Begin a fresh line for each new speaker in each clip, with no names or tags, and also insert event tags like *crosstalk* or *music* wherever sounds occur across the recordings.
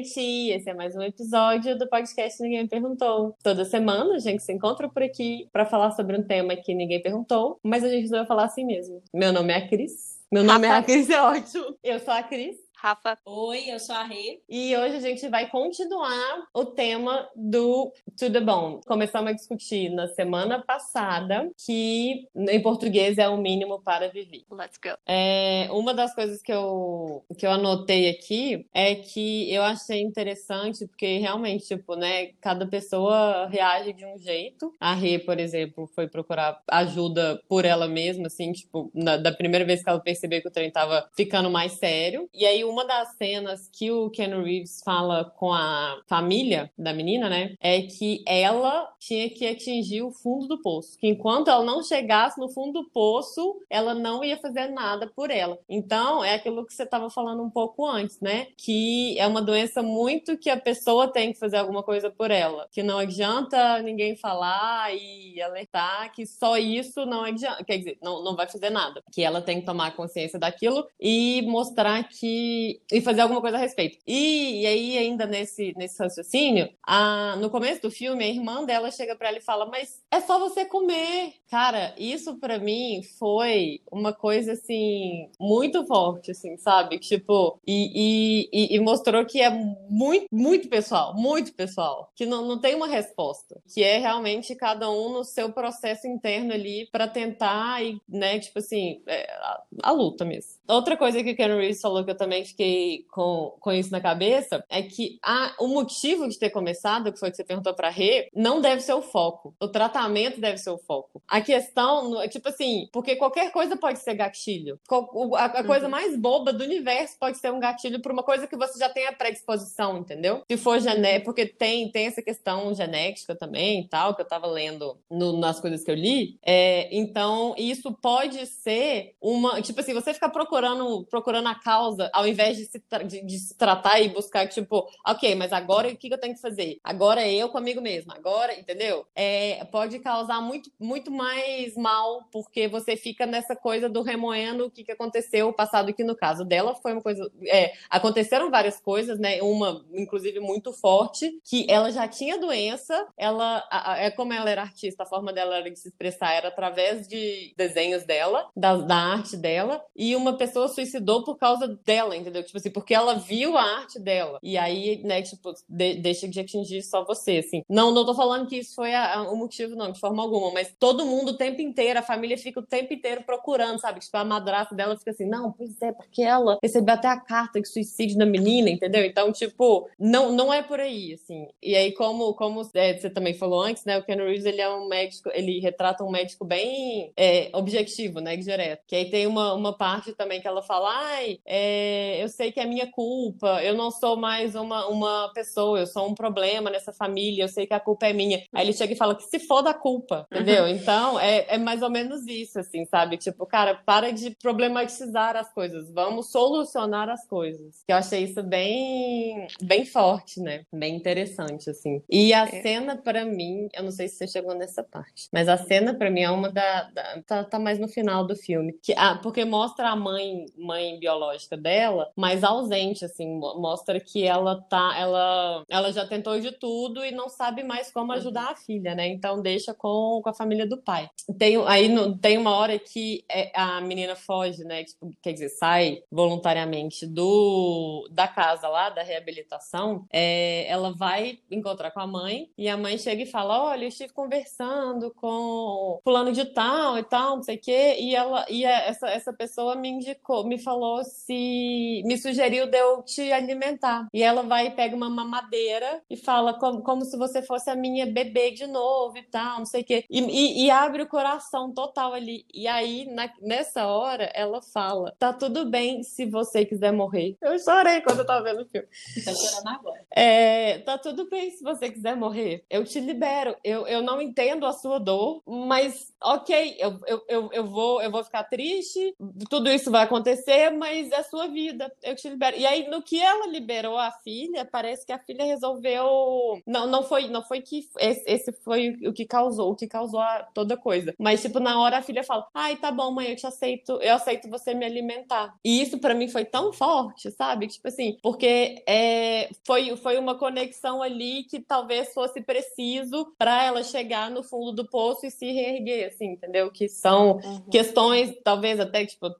gente! Esse é mais um episódio do podcast Ninguém Perguntou. Toda semana a gente se encontra por aqui para falar sobre um tema que ninguém perguntou, mas a gente vai falar assim mesmo. Meu nome é a Cris. Meu nome é a Cris, é ótimo. Eu sou a Cris.
Rafa.
Oi, eu sou a Rê.
E hoje a gente vai continuar o tema do To The Bone. Começamos a discutir na semana passada que em português é o mínimo para viver.
Let's go.
É, uma das coisas que eu, que eu anotei aqui é que eu achei interessante, porque realmente, tipo, né, cada pessoa reage de um jeito. A Rê, por exemplo, foi procurar ajuda por ela mesma, assim, tipo, na, da primeira vez que ela percebeu que o trem tava ficando mais sério. E aí uma das cenas que o Ken Reeves fala com a família da menina, né, é que ela tinha que atingir o fundo do poço. Que enquanto ela não chegasse no fundo do poço, ela não ia fazer nada por ela. Então, é aquilo que você estava falando um pouco antes, né? Que é uma doença muito que a pessoa tem que fazer alguma coisa por ela. Que não adianta ninguém falar e alertar que só isso não adianta. Quer dizer, não, não vai fazer nada. Que ela tem que tomar consciência daquilo e mostrar que e, fazer alguma coisa a respeito. E, e aí, ainda nesse, nesse raciocínio, a, no começo do filme, a irmã dela chega para ela e fala: Mas é só você comer. Cara, isso para mim foi uma coisa assim, muito forte, assim, sabe? Tipo, e, e, e, mostrou que é muito, muito pessoal, muito pessoal, que não, não tem uma resposta, que é realmente cada um no seu processo interno ali para tentar, e, né, tipo assim, é, a, a luta mesmo. Outra coisa que o Ken Reeves falou que eu também fiquei com, com isso na cabeça é que a, o motivo de ter começado, que foi que você perguntou pra Rê, não deve ser o foco. O tratamento deve ser o foco. A questão, tipo assim, porque qualquer coisa pode ser gatilho. A, a coisa uhum. mais boba do universo pode ser um gatilho pra uma coisa que você já tem a predisposição, entendeu? Se for genético, porque tem, tem essa questão genética também e tal, que eu tava lendo no, nas coisas que eu li. É, então, isso pode ser uma. Tipo assim, você ficar procurando procurando, procurando a causa, ao invés de se, de, de se tratar e buscar, tipo, ok, mas agora o que, eu tenho que fazer? Agora é eu comigo mesma, agora, entendeu? É, pode causar muito, muito mais mal, porque você fica nessa coisa do remoendo o que, que aconteceu o passado, que no caso dela foi uma coisa. É, aconteceram várias coisas, né? Uma, inclusive, muito forte, que ela já tinha doença, ela. É como ela era artista, a forma dela de se expressar era através de desenhos dela, da, da arte dela, e uma pessoa pessoa suicidou por causa dela, entendeu? Tipo assim, porque ela viu a arte dela. E aí, né, tipo, de, deixa de atingir só você, assim. Não, não tô falando que isso foi a, a, o motivo, não, de forma alguma, mas todo mundo o tempo inteiro, a família fica o tempo inteiro procurando, sabe? Tipo, a madrasta dela fica assim, não, pois é, porque ela recebeu até a carta de suicídio da menina, entendeu? Então, tipo, não, não é por aí, assim. E aí, como, como é, você também falou antes, né, o Ken Reeves, ele é um médico, ele retrata um médico bem é, objetivo, né, direto. Que aí tem uma, uma parte também que ela fala, ai, é, eu sei que é minha culpa, eu não sou mais uma, uma pessoa, eu sou um problema nessa família, eu sei que a culpa é minha. Aí ele chega e fala que se for da culpa, entendeu? Uhum. Então, é, é mais ou menos isso, assim, sabe? Tipo, cara, para de problematizar as coisas, vamos solucionar as coisas. Eu achei isso bem, bem forte, né? Bem interessante, assim. E a é. cena, para mim, eu não sei se você chegou nessa parte, mas a cena, para mim, é uma da. da tá, tá mais no final do filme. Que, ah, porque mostra a mãe mãe, biológica dela, mas ausente, assim, mostra que ela tá, ela, ela já tentou de tudo e não sabe mais como ajudar a filha, né? Então deixa com, com a família do pai. Tem, aí no, tem uma hora que é, a menina foge, né? Tipo, quer dizer, sai voluntariamente do da casa lá, da reabilitação. É, ela vai encontrar com a mãe e a mãe chega e fala: Olha, eu estive conversando com fulano de tal e tal, não sei o quê, e ela e essa, essa pessoa me indicou indicou, me falou se. me sugeriu de eu te alimentar. E ela vai e pega uma mamadeira e fala como, como se você fosse a minha bebê de novo e tal, não sei o quê. E, e, e abre o coração total ali. E aí, na, nessa hora, ela fala: tá tudo bem se você quiser morrer. Eu chorei quando eu tava vendo o filme.
Tá chorando agora.
É, tá tudo bem se você quiser morrer. Eu te libero. Eu, eu não entendo a sua dor, mas ok, eu, eu, eu, eu, vou, eu vou ficar triste, tudo isso vai acontecer, mas é sua vida, eu te libero. E aí, no que ela liberou a filha, parece que a filha resolveu. Não, não foi, não foi que esse, esse foi o que causou, o que causou a, toda coisa. Mas, tipo, na hora a filha fala: ai, tá bom, mãe, eu te aceito, eu aceito você me alimentar. E isso para mim foi tão forte, sabe? Tipo assim, porque é, foi, foi uma conexão ali que talvez fosse preciso para ela chegar no fundo do poço e se reerguer, assim, entendeu? Que são uhum. questões, talvez até, tipo, a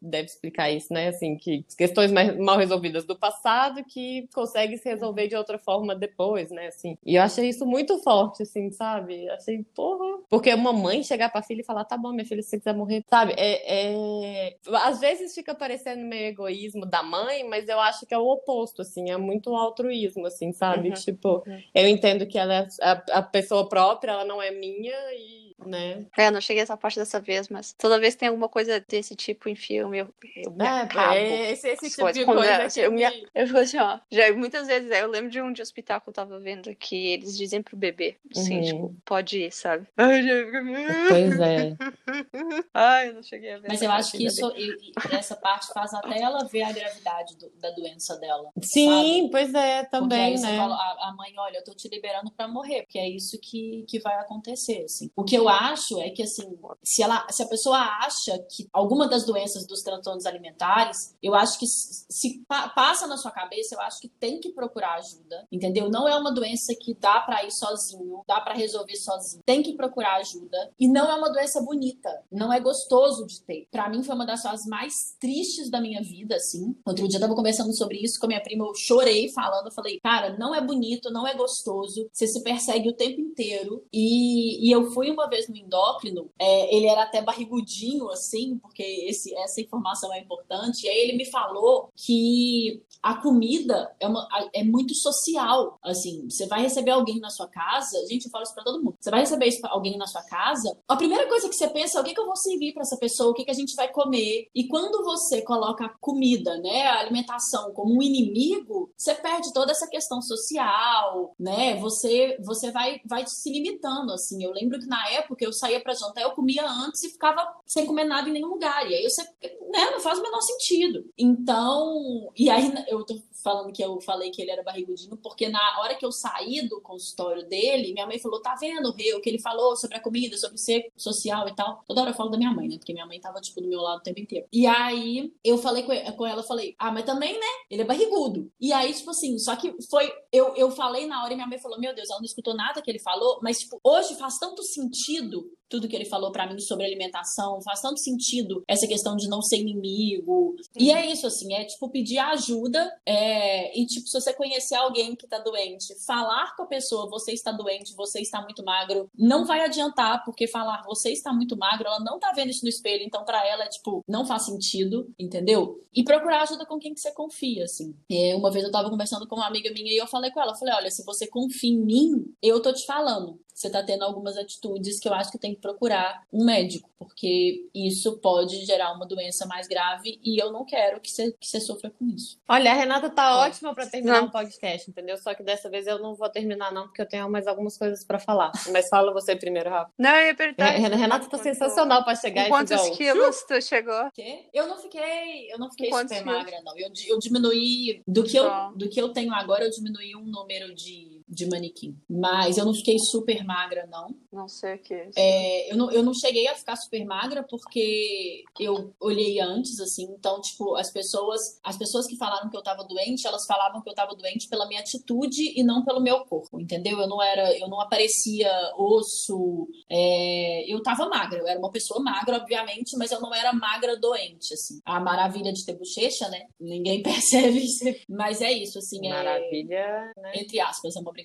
deve explicar isso, né? Assim, que questões mal resolvidas do passado que conseguem se resolver de outra forma depois, né? Assim. E eu achei isso muito forte, assim, sabe? Achei, porra. Porque uma mãe chegar pra filha e falar, tá bom, minha filha, se você quiser morrer, sabe? É, é... Às vezes fica parecendo meio egoísmo da mãe, mas eu acho que é o oposto, assim, é muito altruísmo, assim, sabe? Uhum. Tipo, uhum. eu entendo que ela é a, a pessoa própria, ela não é minha e né?
É, eu não cheguei a essa parte dessa vez, mas toda vez que tem alguma coisa desse tipo em filme, eu, eu me é, acabo.
É, esse, esse tipo de coisa
que eu, me... eu fico assim, ó. Já, muitas vezes, eu lembro de um de hospital que eu tava vendo que eles dizem pro bebê, assim, uhum. tipo, pode ir, sabe?
Pois é. *laughs*
Ai, eu não cheguei a ver.
Mas eu acho que isso, eu, essa parte faz até ela ver a gravidade do, da doença dela.
Sim, sabe? pois é, também, né?
Fala, a, a, mãe, olha, eu tô te liberando pra morrer, porque é isso que, que vai acontecer, assim. O que eu acho é que, assim, se, ela, se a pessoa acha que alguma das doenças dos transtornos alimentares, eu acho que se pa passa na sua cabeça, eu acho que tem que procurar ajuda, entendeu? Não é uma doença que dá para ir sozinho, dá para resolver sozinho. Tem que procurar ajuda. E não é uma doença bonita, não é gostoso de ter. Para mim foi uma das coisas mais tristes da minha vida, assim. Outro dia eu tava conversando sobre isso com a minha prima, eu chorei falando, eu falei, cara, não é bonito, não é gostoso, você se persegue o tempo inteiro. E, e eu fui uma vez no endócrino, é, ele era até barrigudinho, assim, porque esse, essa informação é importante. E aí ele me falou que a comida é, uma, é muito social, assim, você vai receber alguém na sua casa, gente, eu falo isso pra todo mundo, você vai receber alguém na sua casa, a primeira coisa que você pensa é o que, que eu vou servir para essa pessoa, o que, que a gente vai comer. E quando você coloca a comida, né, a alimentação como um inimigo, você perde toda essa questão social, né, você, você vai, vai se limitando, assim. Eu lembro que na época eu saía para jantar, eu comia antes e ficava sem comer nada em nenhum lugar. E aí você, né, não faz o menor sentido. Então, e aí eu tô falando que eu falei que ele era barrigudinho, porque na hora que eu saí do consultório dele, minha mãe falou: tá vendo, o que ele falou sobre a comida, sobre ser social e tal. Toda hora eu falo da minha mãe, né? Porque minha mãe tava, tipo, do meu lado o tempo inteiro. E aí eu falei com ela, falei, ah, mas também, né? Ele é barrigudo. E aí, tipo assim, só que foi. Eu, eu falei na hora e minha mãe falou: Meu Deus, ela não escutou nada que ele falou, mas, tipo, hoje faz tanto sentido tudo que ele falou para mim sobre alimentação, faz tanto sentido essa questão de não ser inimigo. E é isso, assim, é tipo pedir ajuda é, e, tipo, se você conhecer alguém que tá doente, falar com a pessoa, você está doente, você está muito magro, não vai adiantar, porque falar você está muito magro, ela não tá vendo isso no espelho, então para ela é tipo, não faz sentido, entendeu? E procurar ajuda com quem que você confia, assim. É, uma vez eu tava conversando com uma amiga minha e eu falei com ela, falei, olha, se você confia em mim, eu tô te falando você está tendo algumas atitudes que eu acho que tem que procurar um médico, porque isso pode gerar uma doença mais grave e eu não quero que você, que você sofra com isso.
Olha, a Renata tá ótima para terminar o um podcast, entendeu? Só que dessa vez eu não vou terminar, não, porque eu tenho mais algumas coisas para falar. Mas fala você primeiro, Rafa.
Não, é verdade.
Renata tá sensacional para chegar
Quantos igual... quilos tu chegou?
Quê? Eu não fiquei, eu não fiquei super quilos? magra, não. Eu, eu diminuí do que eu, do que eu tenho agora, eu diminuí um número de de manequim. Mas eu não fiquei super magra, não.
Não sei o que é.
é eu, não, eu não cheguei a ficar super magra porque eu olhei antes, assim. Então, tipo, as pessoas, as pessoas que falaram que eu tava doente, elas falavam que eu tava doente pela minha atitude e não pelo meu corpo, entendeu? Eu não era, eu não aparecia osso. É, eu tava magra, eu era uma pessoa magra, obviamente, mas eu não era magra doente, assim. A maravilha de ter bochecha, né? Ninguém *laughs* percebe isso. Mas é isso, assim.
É maravilha,
é, né? Entre aspas, é uma brincadeira.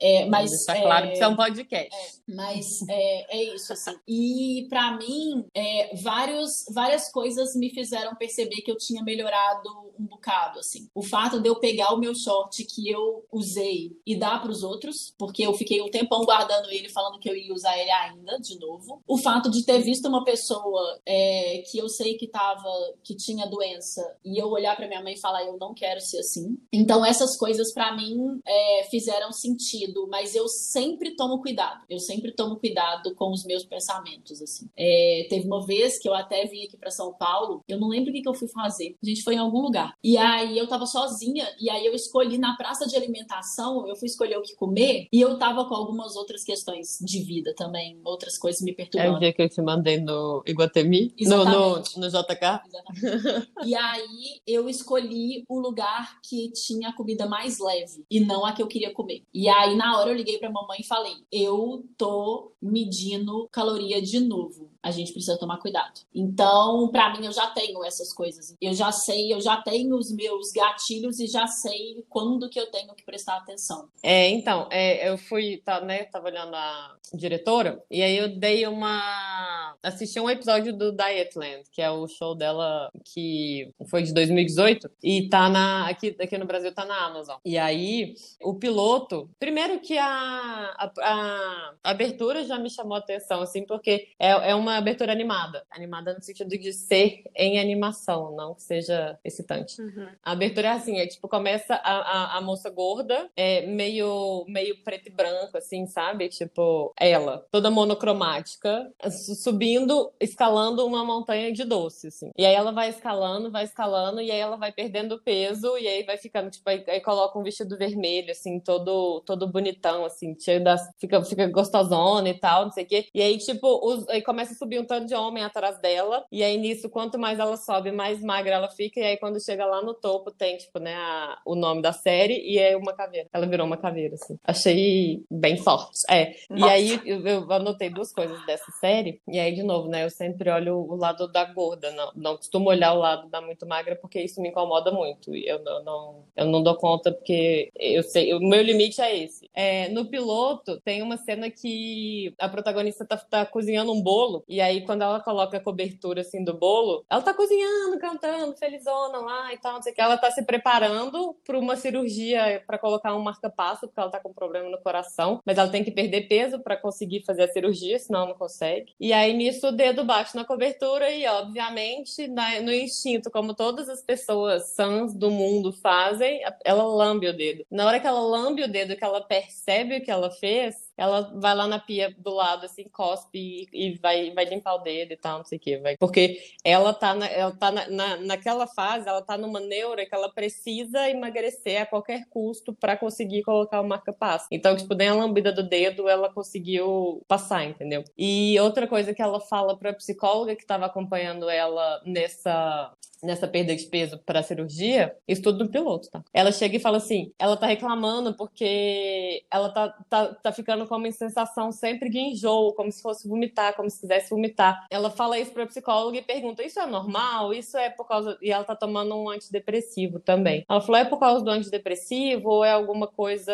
É, mas
está é, claro que isso é um podcast.
É, mas é, é isso, assim. E para mim, é, vários, várias coisas me fizeram perceber que eu tinha melhorado um bocado, assim. O fato de eu pegar o meu short que eu usei e dar para os outros, porque eu fiquei um tempão guardando ele, falando que eu ia usar ele ainda, de novo. O fato de ter visto uma pessoa é, que eu sei que tava, que tinha doença, e eu olhar para minha mãe e falar, eu não quero ser assim. Então, essas coisas para mim é, fizeram sentido, mas eu sempre tomo cuidado. Eu sempre tomo cuidado com os meus pensamentos, assim. É, teve uma vez que eu até vim aqui para São Paulo, eu não lembro o que, que eu fui fazer. A gente foi em algum lugar. E aí eu tava sozinha, e aí eu escolhi na praça de alimentação, eu fui escolher o que comer, e eu tava com algumas outras questões de vida também, outras coisas me perturbando.
É o dia que eu te mandei no Iguatemi? No, no, no, JK?
Exatamente. e aí eu escolhi o lugar que tinha a comida mais leve e não a que eu queria comer. E aí na hora eu liguei pra mamãe e falei: eu tô medindo caloria de novo a gente precisa tomar cuidado. Então, para mim, eu já tenho essas coisas. Eu já sei, eu já tenho os meus gatilhos e já sei quando que eu tenho que prestar atenção.
É, então, é, eu fui, tá, né, tava olhando a diretora, e aí eu dei uma. assisti um episódio do Dietland, que é o show dela que foi de 2018, e tá na. aqui, aqui no Brasil tá na Amazon. E aí, o piloto, primeiro que a, a, a abertura já me chamou a atenção, assim, porque é, é uma uma abertura animada. Animada no sentido de ser em animação, não que seja excitante. Uhum. A abertura é assim, é tipo, começa a, a, a, moça gorda, é meio, meio preto e branco, assim, sabe? Tipo, ela, toda monocromática, subindo, escalando uma montanha de doce, assim. E aí ela vai escalando, vai escalando, e aí ela vai perdendo peso, e aí vai ficando, tipo, aí, aí coloca um vestido vermelho, assim, todo, todo bonitão, assim, cheio das. Fica, fica gostosona e tal, não sei o quê. E aí, tipo, os, aí começa subir um tanto de homem atrás dela. E aí, nisso, quanto mais ela sobe, mais magra ela fica. E aí, quando chega lá no topo, tem, tipo, né, a, o nome da série e é uma caveira. Ela virou uma caveira, assim. Achei bem forte. É. Nossa. E aí, eu, eu, anotei duas coisas dessa série. E aí, de novo, né, eu sempre olho o lado da gorda. Não, não costumo olhar o lado da muito magra, porque isso me incomoda muito. E eu não, não, eu não dou conta, porque eu sei, o meu limite é esse. É, no piloto, tem uma cena que a protagonista tá, tá cozinhando um bolo e aí, quando ela coloca a cobertura assim do bolo, ela tá cozinhando, cantando, felizona lá e tal, não sei o que. Ela tá se preparando para uma cirurgia para colocar um marca-passo, porque ela tá com problema no coração, mas ela tem que perder peso para conseguir fazer a cirurgia, senão não consegue. E aí, nisso, o dedo bate na cobertura e, obviamente, no instinto, como todas as pessoas sãs do mundo fazem, ela lambe o dedo. Na hora que ela lambe o dedo, que ela percebe o que ela fez, ela vai lá na pia do lado, assim, cospe e, e vai, vai limpar o dedo e tal, não sei o quê. Vai. Porque ela tá, na, ela tá na, na, naquela fase, ela tá numa neura que ela precisa emagrecer a qualquer custo para conseguir colocar o marca-passo. Então, tipo, nem a lambida do dedo ela conseguiu passar, entendeu? E outra coisa que ela fala pra psicóloga que estava acompanhando ela nessa nessa perda de peso para cirurgia, isso tudo no piloto, tá? Ela chega e fala assim, ela tá reclamando porque ela tá, tá, tá ficando com uma sensação sempre de enjoo, como se fosse vomitar, como se quisesse vomitar. Ela fala isso pra psicóloga e pergunta, isso é normal? Isso é por causa... E ela tá tomando um antidepressivo também. Ela falou, é por causa do antidepressivo ou é alguma coisa...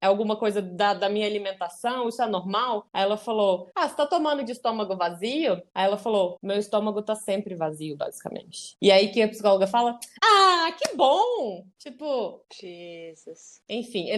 É alguma coisa da, da minha alimentação? Isso é normal? Aí ela falou, ah, você tá tomando de estômago vazio? Aí ela falou, meu estômago tá sempre vazio, basicamente. E e aí que a psicóloga fala: Ah, que bom! Tipo.
Jesus.
Enfim, é,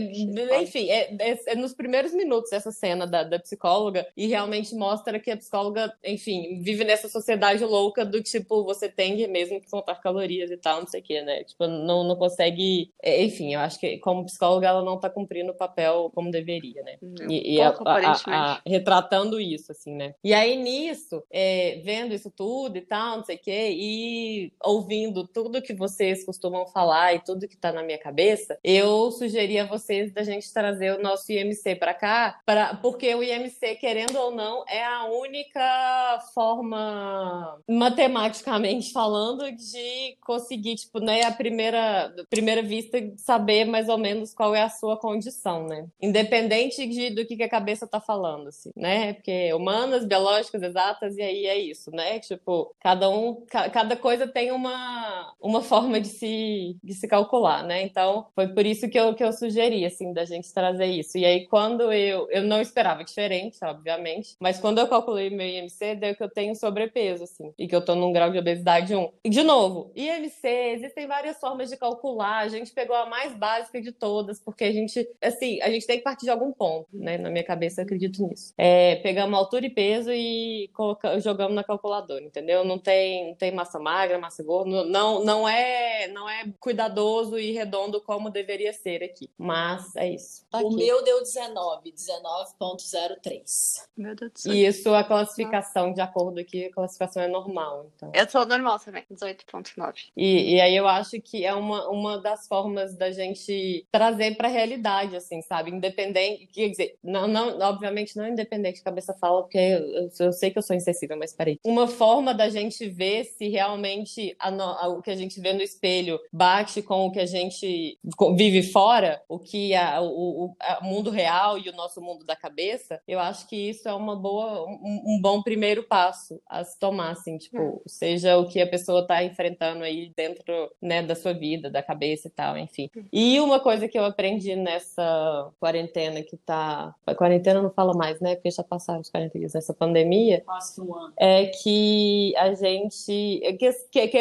enfim, é, é, é, nos primeiros minutos essa cena da, da psicóloga e realmente mostra que a psicóloga, enfim, vive nessa sociedade louca do tipo, você tem mesmo que contar calorias e tal, não sei o quê, né? Tipo, não, não consegue. É, enfim, eu acho que como psicóloga ela não tá cumprindo o papel como deveria, né? e, e pouco, a, a, a, retratando isso, assim, né? E aí nisso, é, vendo isso tudo e tal, não sei o quê, e ouvindo tudo que vocês costumam falar e tudo que tá na minha cabeça, eu sugeri a vocês da gente trazer o nosso IMC para cá, pra, porque o IMC, querendo ou não, é a única forma, matematicamente falando, de conseguir, tipo, né, a primeira, primeira vista, saber mais ou menos qual é a sua condição, né? Independente de, do que, que a cabeça tá falando, assim, né? Porque humanas, biológicas, exatas, e aí é isso, né? Tipo, cada um, ca, cada coisa tem uma, uma forma de se, de se calcular, né? Então, foi por isso que eu, que eu sugeri, assim, da gente trazer isso. E aí, quando eu... Eu não esperava diferente, obviamente, mas quando eu calculei meu IMC, deu que eu tenho sobrepeso, assim, e que eu tô num grau de obesidade 1. E, de novo, IMC, existem várias formas de calcular, a gente pegou a mais básica de todas, porque a gente, assim, a gente tem que partir de algum ponto, né? Na minha cabeça, eu acredito nisso. É, pegamos altura e peso e colocamos, jogamos na calculadora, entendeu? Não tem, não tem massa magra, massa Não, não, é, não é cuidadoso e redondo como deveria ser aqui. Mas é isso.
Tá o
aqui.
meu deu 19, 19.03.
Meu Deus do céu.
E isso, a classificação, de acordo aqui, a classificação é normal. Então.
Eu tô normal também, 18.9.
E, e aí eu acho que é uma, uma das formas da gente trazer pra realidade, assim, sabe? Independente, quer dizer, não, não, obviamente não independente de cabeça fala, porque eu, eu sei que eu sou insensível, mas peraí. Uma forma da gente ver se realmente a, a, o que a gente vê no espelho bate com o que a gente vive fora, o que a, o, o mundo real e o nosso mundo da cabeça, eu acho que isso é uma boa, um, um bom primeiro passo a se tomar, assim, tipo, é. seja o que a pessoa tá enfrentando aí dentro, né, da sua vida, da cabeça e tal, enfim. E uma coisa que eu aprendi nessa quarentena que tá. Quarentena não fala mais, né? Porque já passaram os 40 dias nessa pandemia.
Quase um ano.
É que a gente. Que,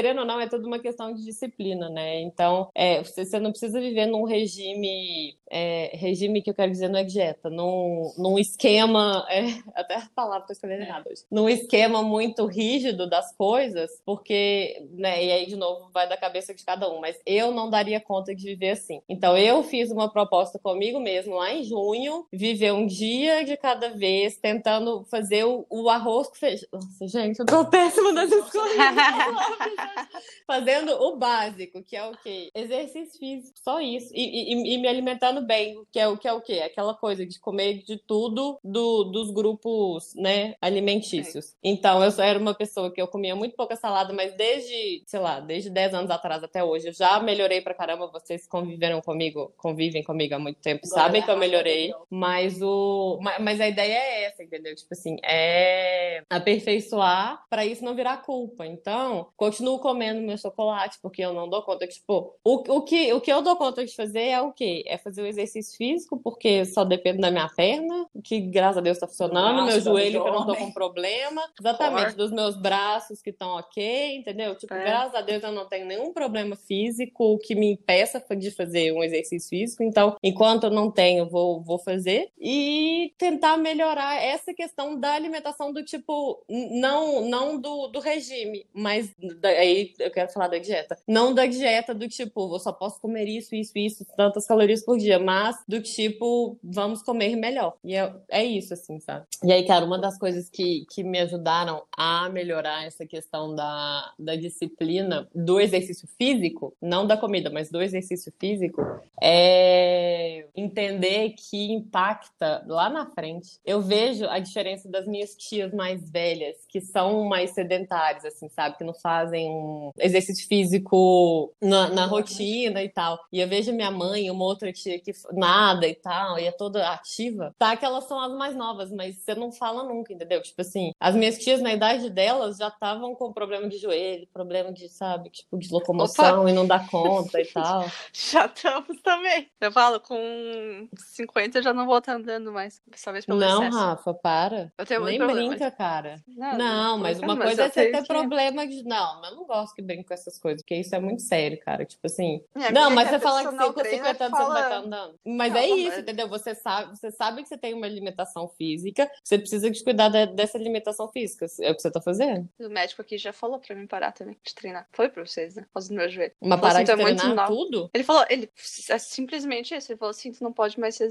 querendo ou não, é tudo uma questão de disciplina, né? Então, é, você não precisa viver num regime é, regime que eu quero dizer não é dieta, num, num esquema, é, *laughs* até a palavra estou escrevendo errado hoje, num esquema muito rígido das coisas, porque, né, e aí de novo vai da cabeça de cada um, mas eu não daria conta de viver assim. Então eu fiz uma proposta comigo mesmo lá em junho, viver um dia de cada vez, tentando fazer o, o arroz com feijão. Nossa, gente, eu tô péssima nas escolhas. *laughs* *laughs* Fazendo o básico, que é o quê? Exercício físico, só isso. E, e, e me alimentando bem, que é o que é o quê? Aquela coisa de comer de tudo do, dos grupos, né, alimentícios. É. Então, eu era uma pessoa que eu comia muito pouca salada, mas desde, sei lá, desde 10 anos atrás até hoje, eu já melhorei pra caramba. Vocês conviveram comigo, convivem comigo há muito tempo, Agora, sabem que eu melhorei. Mas o mas a ideia é essa, entendeu? Tipo assim, é aperfeiçoar para isso não virar culpa. Então, continuo comendo meu chocolate porque eu não dou conta que, tipo, o, o que o que eu dou conta de fazer é o quê? É fazer o exercício físico, porque só depende da minha perna, que graças a Deus tá funcionando, meu joelho que eu não tô com problema, exatamente, dos meus braços que estão ok, entendeu? Tipo, é. graças a Deus eu não tenho nenhum problema físico que me impeça de fazer um exercício físico, então, enquanto eu não tenho, vou, vou fazer. E tentar melhorar essa questão da alimentação do tipo, não, não do, do regime, mas aí eu quero falar da dieta. Não da dieta do tipo, eu só posso comer isso, isso, isso, tantas calorias por dia, mas do tipo, vamos comer melhor. E é, é isso, assim, sabe? E aí, cara, uma das coisas que, que me ajudaram a melhorar essa questão da, da disciplina do exercício físico, não da comida, mas do exercício físico, é entender que impacta lá na frente. Eu vejo a diferença das minhas tias mais velhas, que são mais sedentárias, assim, sabe? Que não fazem um exercício físico na, na rotina e tal. E eu vejo minha mãe, uma outra tia que nada e tal, e é toda ativa, tá que elas são as mais novas, mas você não fala nunca, entendeu? Tipo assim, as minhas tias na idade delas já estavam com problema de joelho, problema de, sabe, tipo, de locomoção Opa. e não dá conta e *laughs* tal.
já estamos também. Eu falo, com 50 eu já não vou estar andando mais, talvez pelo
Não,
excesso.
Rafa, para.
Eu tenho
Nem
problema.
brinca, cara. Não, não mas uma mas coisa é você ter que... problema de... Não, eu não gosto que brinque com essas coisas, porque isso é muito sério, cara. Tipo assim...
É,
não, mas você fala que você com 50 anos fala... você não vai estar andando. Mas não, é isso, mas... entendeu? Você sabe, você sabe que você tem uma alimentação física, você precisa de cuidar de, dessa alimentação física. É o que você tá fazendo.
O médico aqui já falou pra mim parar também de treinar. Foi pra vocês, né? Por causa do meu joelho.
Mas parar assim, de é treinar tudo?
Ele falou, ele é simplesmente isso. Ele falou assim, tu não pode mais se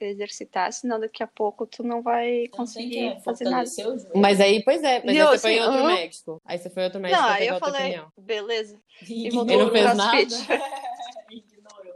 exercitar, senão daqui a pouco tu não vai conseguir não fazer nada.
Mas aí, pois é, mas aí você foi em outro médico. Aí você foi outro médico
não,
aí
eu falei,
opinião.
beleza.
E, e não fez nada? *laughs*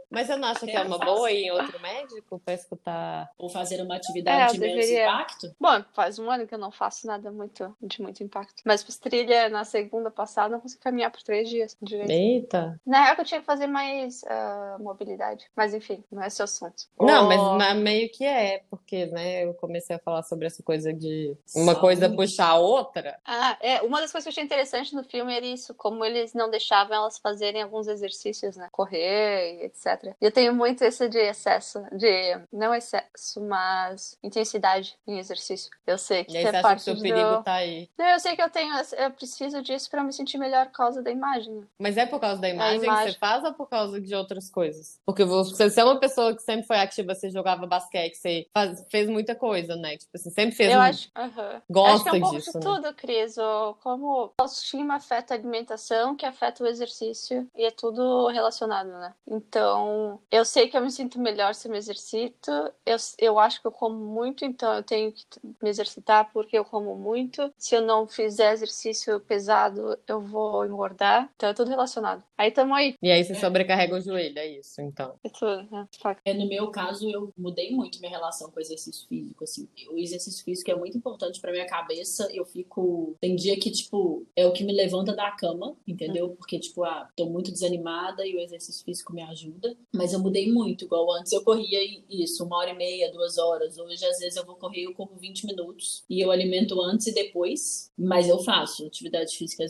Mas você não acha que é uma boa ir em outro médico para escutar?
Ou fazer uma atividade é, de menos deveria... impacto?
Bom, faz um ano que eu não faço nada muito, de muito impacto. Mas fiz trilha na segunda passada, não consegui caminhar por três dias direito.
Eita!
Na real, eu tinha que fazer mais uh, mobilidade. Mas enfim, não é esse o assunto.
Não, oh... mas meio que é, porque, né, eu comecei a falar sobre essa coisa de uma Só coisa puxar a outra.
Ah, é. Uma das coisas que eu achei interessante no filme era isso, como eles não deixavam elas fazerem alguns exercícios, né? Correr, etc Eu tenho muito esse de excesso, de não excesso, mas intensidade em exercício. Eu sei que
é parte que o perigo tá aí.
Não, eu sei que eu tenho, eu preciso disso para me sentir melhor por causa da imagem.
Mas é por causa da imagem, imagem, que você faz ou por causa de outras coisas? Porque você, você é uma pessoa que sempre foi ativa, você jogava basquete, você faz, fez muita coisa, né? Tipo assim, sempre fez.
Eu
um...
acho, uh -huh.
gosta
acho que é um pouco
disso,
de
né?
tudo, Cris. Como autoestima afeta a alimentação, que afeta o exercício, e é tudo relacionado, né? Então, eu sei que eu me sinto melhor se eu me exercito. Eu, eu acho que eu como muito, então eu tenho que me exercitar porque eu como muito. Se eu não fizer exercício pesado, eu vou engordar. Então é tudo relacionado. Aí tamo aí.
E aí você sobrecarrega o joelho, é isso, então.
É tudo, né?
É, no meu caso, eu mudei muito minha relação com o exercício físico, assim. O exercício físico é muito importante pra minha cabeça. Eu fico... Tem dia que, tipo, é o que me levanta da cama, entendeu? Porque, tipo, ah, tô muito desanimada e o exercício físico me ajuda. Mas eu mudei muito, igual antes eu corria isso, uma hora e meia, duas horas. Hoje, às vezes, eu vou correr, eu corro 20 minutos. E eu alimento antes e depois. Mas eu faço atividade física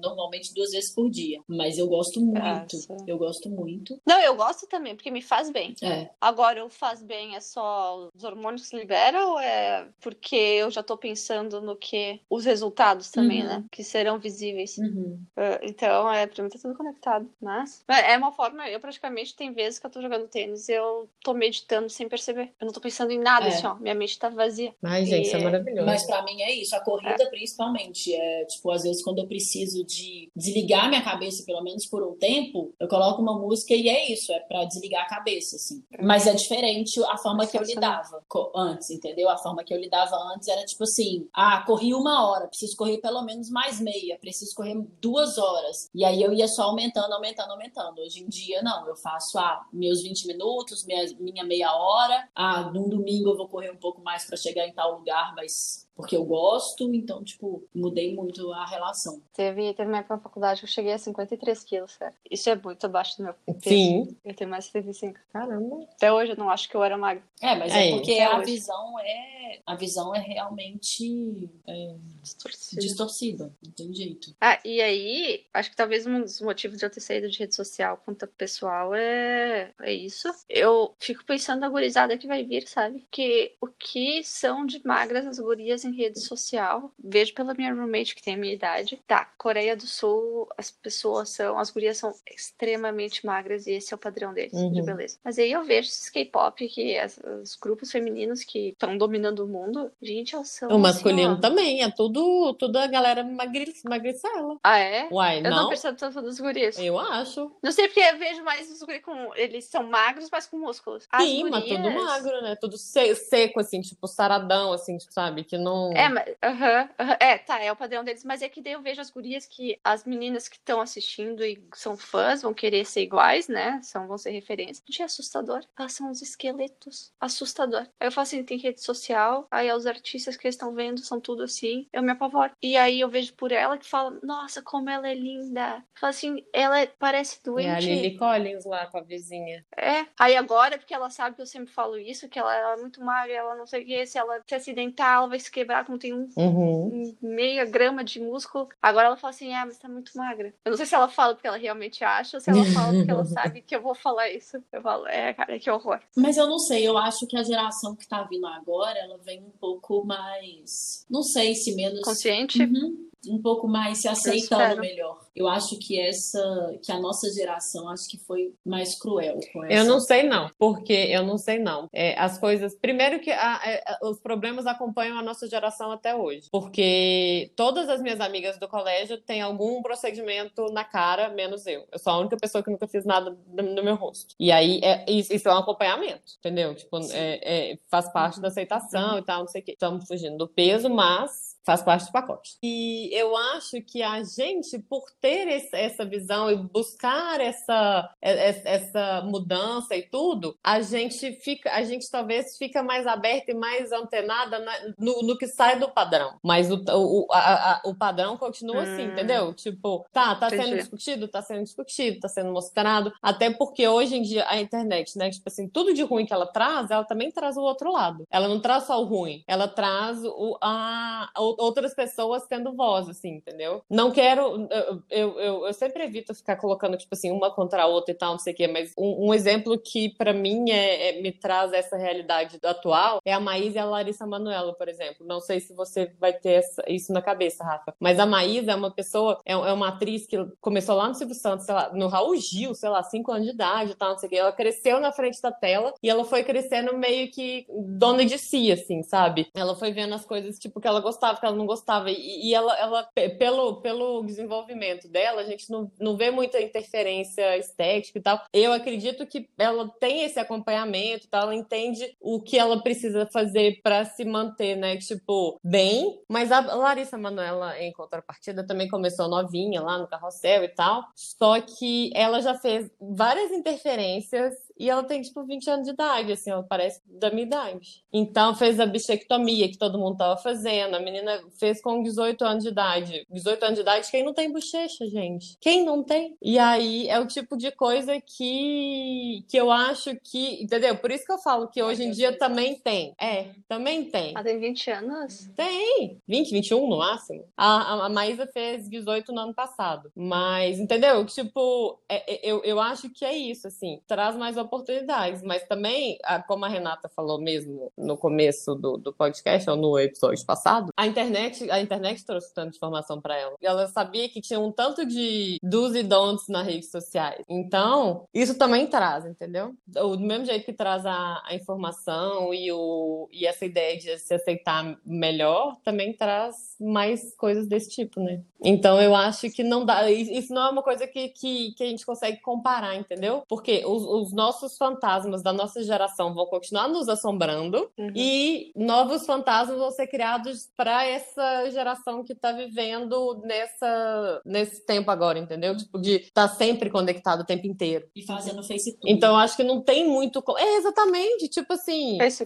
normalmente duas vezes por dia. Mas eu gosto muito. Nossa. Eu gosto muito.
Não, eu gosto também, porque me faz bem.
É.
Agora, o faz bem é só os hormônios que liberam ou é porque eu já tô pensando no que os resultados também,
Uhum.
né? Que serão visíveis.
Uhum.
Uh, Então, é, pra mim tá tudo conectado. Mas é uma forma, eu praticamente tem vezes que eu tô jogando tênis e eu tô meditando sem perceber. Eu não tô pensando em nada,
É.
assim, ó. Minha mente tá vazia.
Ai, gente, isso é
E-
maravilhoso.
Mas pra mim é isso, a corrida principalmente. É, tipo, às vezes quando eu preciso de desligar minha cabeça, pelo menos por um tempo, eu coloco uma música e é isso, é pra desligar a cabeça, assim. Mas é diferente a forma que eu lidava antes, entendeu? A forma que eu lidava antes era tipo assim: ah, corri uma hora, preciso correr pelo menos mais meia, preciso correr duas horas. E aí eu ia só aumentando, aumentando, aumentando. Hoje em dia, não, eu faço ah, meus 20 minutos, minha, minha meia hora. Ah, num domingo eu vou correr um pouco mais pra chegar em tal lugar, mas porque eu gosto, então, tipo, mudei muito a relação.
Teve, teve uma época na faculdade que eu cheguei a 53 quilos, sério. Isso é muito abaixo do meu peso.
Sim.
Eu tenho mais de 75.
Caramba.
Até hoje eu não acho que eu era magra.
É, mas
É
é, porque a
hoje.
visão é a visão é realmente é,
Distorcida.
distorcida, não tem jeito.
Ah, e aí, acho que talvez um dos motivos de eu ter saído de rede social conta pessoal é, é isso. Eu fico pensando na gurizada que vai vir, sabe? Que o que são de magras as gurias em rede social, vejo pela minha roommate que tem a minha idade. Tá, Coreia do Sul, as pessoas são, as gurias são extremamente magras e esse é o padrão deles, de
Uhum.
beleza. Mas aí eu vejo esses K-pop, que as- os grupos femininos que estão dominando o mundo, gente, elas são.
O masculino
assim,
também, é tudo, tudo a galera magri, magricela.
Ah, é?
Uai,
Eu não,
não?
percebo tanto dos guris.
Eu acho.
Não sei porque eu vejo mais os guris com. Eles são magros, mas com músculos. As
Sim, mas tudo
gurias-
magro, né? Tudo se- seco, assim, tipo, saradão, assim, sabe? Que não.
É, mas. aham, aham, é, tá, é o padrão deles. Mas é que daí eu vejo as gurias que as meninas que estão assistindo e são fãs vão querer ser iguais, né? São, vão ser referência. Gente, é assustador. Elas são uns esqueletos. Assustador. Aí eu falo assim, tem rede social, aí os artistas que eles estão vendo são tudo assim. Eu me apavoro. E aí eu vejo por ela que fala, nossa, como ela é linda. Eu falo assim, ela é- parece
É a
doente.
Lily Collins lá com a vizinha.
É. Aí agora, porque ela sabe que eu sempre falo isso, que ela, ela é muito magra, ela não sei o que, se ela se acidentar, ela vai se quebrar, como tem um,
Uhum.
um meia grama de músculo. Agora ela fala assim, ah, mas tá muito magra. Eu não sei se ela fala porque ela realmente acha, ou se ela fala porque ela *laughs* sabe que eu vou falar isso. Eu falo, é, cara, que horror.
Mas eu não sei, eu acho que a geração que tá vindo agora, ela vem um pouco mais, não sei se menos
Consciente?
Uhum. Um pouco mais se aceitando melhor. Eu acho que essa, que a nossa geração, acho que foi mais cruel com essa.
Eu não sei não, porque eu não sei não. É, as coisas, primeiro que a- é, os problemas acompanham a nossa geração até hoje, porque todas as minhas amigas do colégio têm algum procedimento na cara, menos eu. Eu sou a única pessoa que nunca fiz nada no no meu rosto. E aí é, isso, isso é um acompanhamento, entendeu? Tipo, é- é, faz parte da aceitação e tal, não sei o quê. Estamos fugindo do peso, mas faz parte do pacote. E eu acho que a gente, por ter esse- essa visão e buscar essa, essa mudança e tudo, a gente fica, a gente talvez fica mais aberta e mais antenada na- no, no que sai do padrão. Mas o, o, a- a- o padrão continua assim,
Hum.
entendeu? Tipo, tá, tá sendo
Entendi.
discutido, tá sendo discutido, tá sendo mostrado. Até porque hoje em dia a internet, né? Tipo assim, tudo de ruim que ela traz, ela também traz o outro lado. Ela não traz só o ruim, ela traz o, a, a outras pessoas tendo voz, assim, entendeu? Não quero. Eu, eu, eu sempre evito ficar colocando, tipo assim, uma contra a outra e tal, não sei o quê, mas um, um exemplo que para mim é, é, me traz essa realidade atual é a Maísa e a Larissa Manoela, por exemplo. Não sei se você vai ter essa, isso na cabeça, Rafa, mas a Maísa é uma pessoa, é, é uma atriz que começou lá no Silvio Santos, sei lá, no Raul Gil, sei lá, cinco anos de idade e tal, não sei o quê. Ela cresceu na frente da tela e ela foi crescendo meio que dona de si, assim, sabe? Ela foi vendo as coisas, tipo, que ela gostava, que ela não gostava. E, e ela, ela, pelo, pelo desenvolvimento dela, a gente não, não vê muita interferência estética e tal. Eu acredito que ela tem esse acompanhamento, tá? ela entende o que ela precisa fazer para se manter, né? Tipo, bem. Mas a Larissa Manoela, em contrapartida, também começou novinha lá no carrossel e tal. Só que ela já fez várias interferências e ela tem, tipo, 20 anos de idade, assim, ela parece da minha idade. Então, fez a bichectomia que todo mundo tava fazendo. A menina fez com 18 anos de idade. 18 anos de idade, quem não tem bochecha, gente? Quem não tem? E aí, é o tipo de coisa que, que eu acho que, entendeu? Por isso que eu falo que hoje em dia também tem. É, também tem.
Ela tem 20 anos?
Tem. 20, 21 no máximo. A, a, a Maísa fez 18 no ano passado. Mas, entendeu? Tipo, é, é, eu, eu acho que é isso, assim. Traz mais oportunidades, mas também, como a Renata falou mesmo no começo do, do podcast, ou no episódio passado, a internet, a internet trouxe tanta informação para ela. Ela sabia que tinha um tanto de do's e don'ts nas redes sociais. Então, isso também traz, entendeu? Do mesmo jeito que traz a, a informação e, o, e essa ideia de se aceitar melhor, também traz mais coisas desse tipo, né? Então, eu acho que não dá. Isso não é uma coisa que, que, que a gente consegue comparar, entendeu? Porque os, os nossos nossos fantasmas da nossa geração vão continuar nos assombrando uhum. e novos fantasmas vão ser criados para essa geração que tá vivendo nessa nesse tempo agora, entendeu? Tipo de estar tá sempre conectado o tempo inteiro.
E fazendo Facebook.
Então acho que não tem muito é exatamente, tipo assim,
Face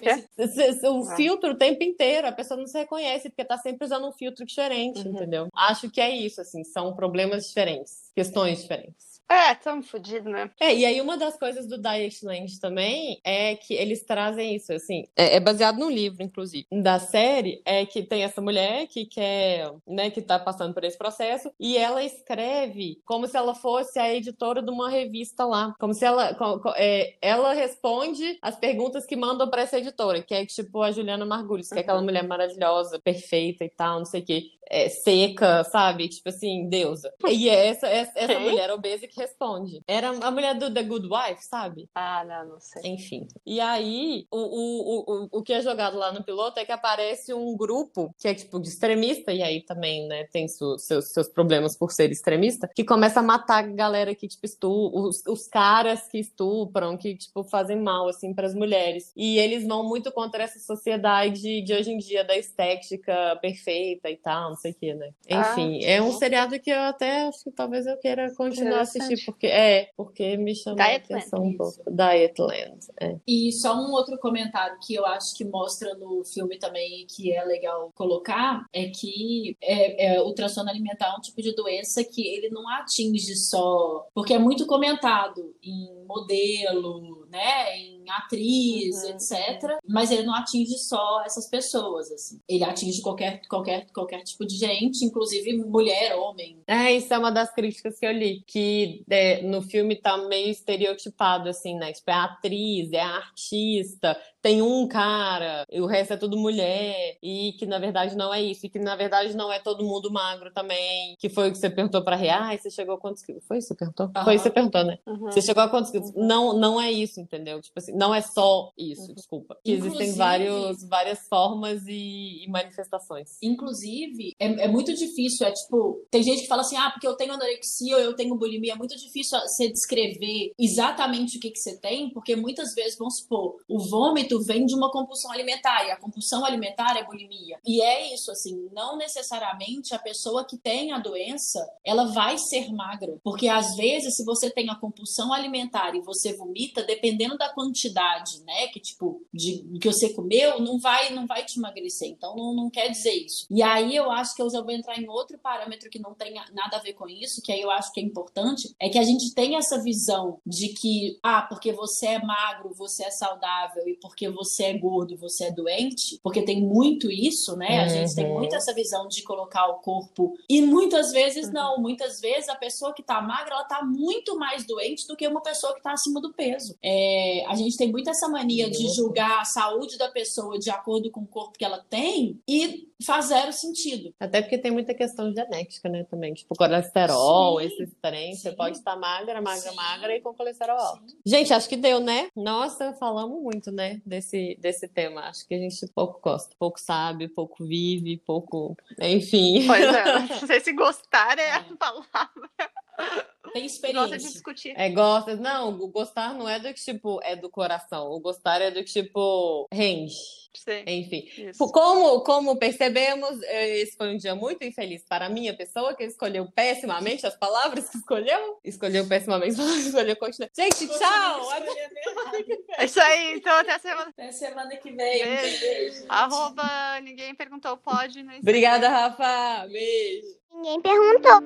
o ah. filtro o tempo inteiro, a pessoa não se reconhece porque tá sempre usando um filtro diferente, uhum. entendeu? Acho que é isso assim, são problemas diferentes, questões diferentes.
É, tão fodido, né?
É, e aí uma das coisas do Dietland também é que eles trazem isso, assim, é, é, baseado num livro, inclusive, da série, é que tem essa mulher que quer, né, que tá passando por esse processo, e ela escreve como se ela fosse a editora de uma revista lá, como se ela, é, ela responde as perguntas que mandam para essa editora, que é tipo a Juliana Margulis, que uhum. é aquela mulher maravilhosa, perfeita e tal, não sei o quê é, seca, sabe? Tipo assim, deusa. E é essa, essa, essa mulher obesa que responde. Era a mulher do The Good Wife, sabe?
Ah, não, não sei.
Enfim. E aí, o, o, o, o que é jogado lá no piloto é que aparece um grupo que é tipo de extremista, e aí também, né, tem su, seus, seus problemas por ser extremista, que começa a matar a galera que, tipo, estupram, os, os caras que estupram, que, tipo, fazem mal, assim, para as mulheres. E eles vão muito contra essa sociedade de hoje em dia, da estética perfeita e tal, sei o que, né? Enfim, ah, é um seriado que eu até acho que talvez eu queira continuar a assistir, porque é, porque me chama a atenção um pouco. Dietland. É.
E só um outro comentário que eu acho que mostra no filme também que é legal colocar é que é, é, o transtorno alimentar é um tipo de doença que ele não atinge só. Porque é muito comentado em modelo, né? Em atriz, uhum. etc. Mas ele não atinge só essas pessoas, assim. Ele atinge qualquer, qualquer, qualquer tipo de gente, inclusive mulher, homem.
É, isso é uma das críticas que eu li, que é, no filme tá meio estereotipado, assim, né? Tipo, é atriz, é artista, tem um cara, e o resto é tudo mulher, e que na verdade não é isso, e que na verdade não é todo mundo magro também, que foi o que você perguntou pra Ria, você chegou a quantos quilos? Foi isso que você perguntou? Uhum. Foi isso que você perguntou, né? Uhum. Você chegou a quantos quilos? Uhum. Não, não é isso, entendeu? Tipo assim, não é só isso, uhum. desculpa. Que existem vários, várias formas e, e manifestações.
Inclusive, é, é, muito difícil, é tipo, tem gente que fala assim, ah, porque eu tenho anorexia ou eu tenho bulimia, é muito difícil você descrever exatamente o que, que você tem, porque muitas vezes, vamos supor, o vômito vem de uma compulsão alimentar, e a compulsão alimentar é bulimia. E é isso, assim, não necessariamente a pessoa que tem a doença, ela vai ser magra, porque às vezes, se você tem a compulsão alimentar e você vomita, dependendo da quantidade, né, que tipo, de que você comeu, não vai, não vai te emagrecer, então não, não quer dizer isso. E aí eu acho que eu já vou entrar em outro parâmetro que não tem nada a ver com isso, que aí eu acho que é importante, é que a gente tem essa visão de que, ah, porque você é magro, você é saudável, e porque você é gordo, você é doente, porque tem muito isso, né? A gente tem
Uhum.
muito essa visão de colocar o corpo. E muitas vezes
Uhum.
não, muitas vezes a pessoa que tá magra, ela tá muito mais doente do que uma pessoa que tá acima do peso. É, a gente tem muito essa mania de
Uhum.
julgar a saúde da pessoa de acordo com o corpo que ela tem e faz zero sentido.
Até porque tem muita questão genética, né, também. Tipo, colesterol,
Sim,
esses trem. Você
sim.
pode estar magra, magra,
Sim.
magra e com colesterol alto.
Sim.
Gente, acho que deu, né? Nossa, falamos muito, né, desse, desse tema. Acho que a gente pouco gosta, pouco sabe, pouco vive, pouco. Enfim.
Pois é, *laughs* não sei se gostar é a palavra.
Tem *laughs*
Gosta de
experiência.
discutir.
É, gosta. Não, o gostar não é do que, tipo, é do coração. O gostar é do que, tipo, rende.
Sim,
Enfim.
isso.
Como, como percebemos, eh, esse foi um dia muito infeliz para a minha pessoa, que escolheu pessimamente as palavras que escolheu. Escolheu pessimamente as palavras que escolheu. Continua. Gente, tchau!
É isso aí, então até a semana.
Até semana que vem.
Beijo.
beijo.
Arroba ninguém perguntou pode.
Obrigada, Rafa. Beijo.
Ninguém perguntou.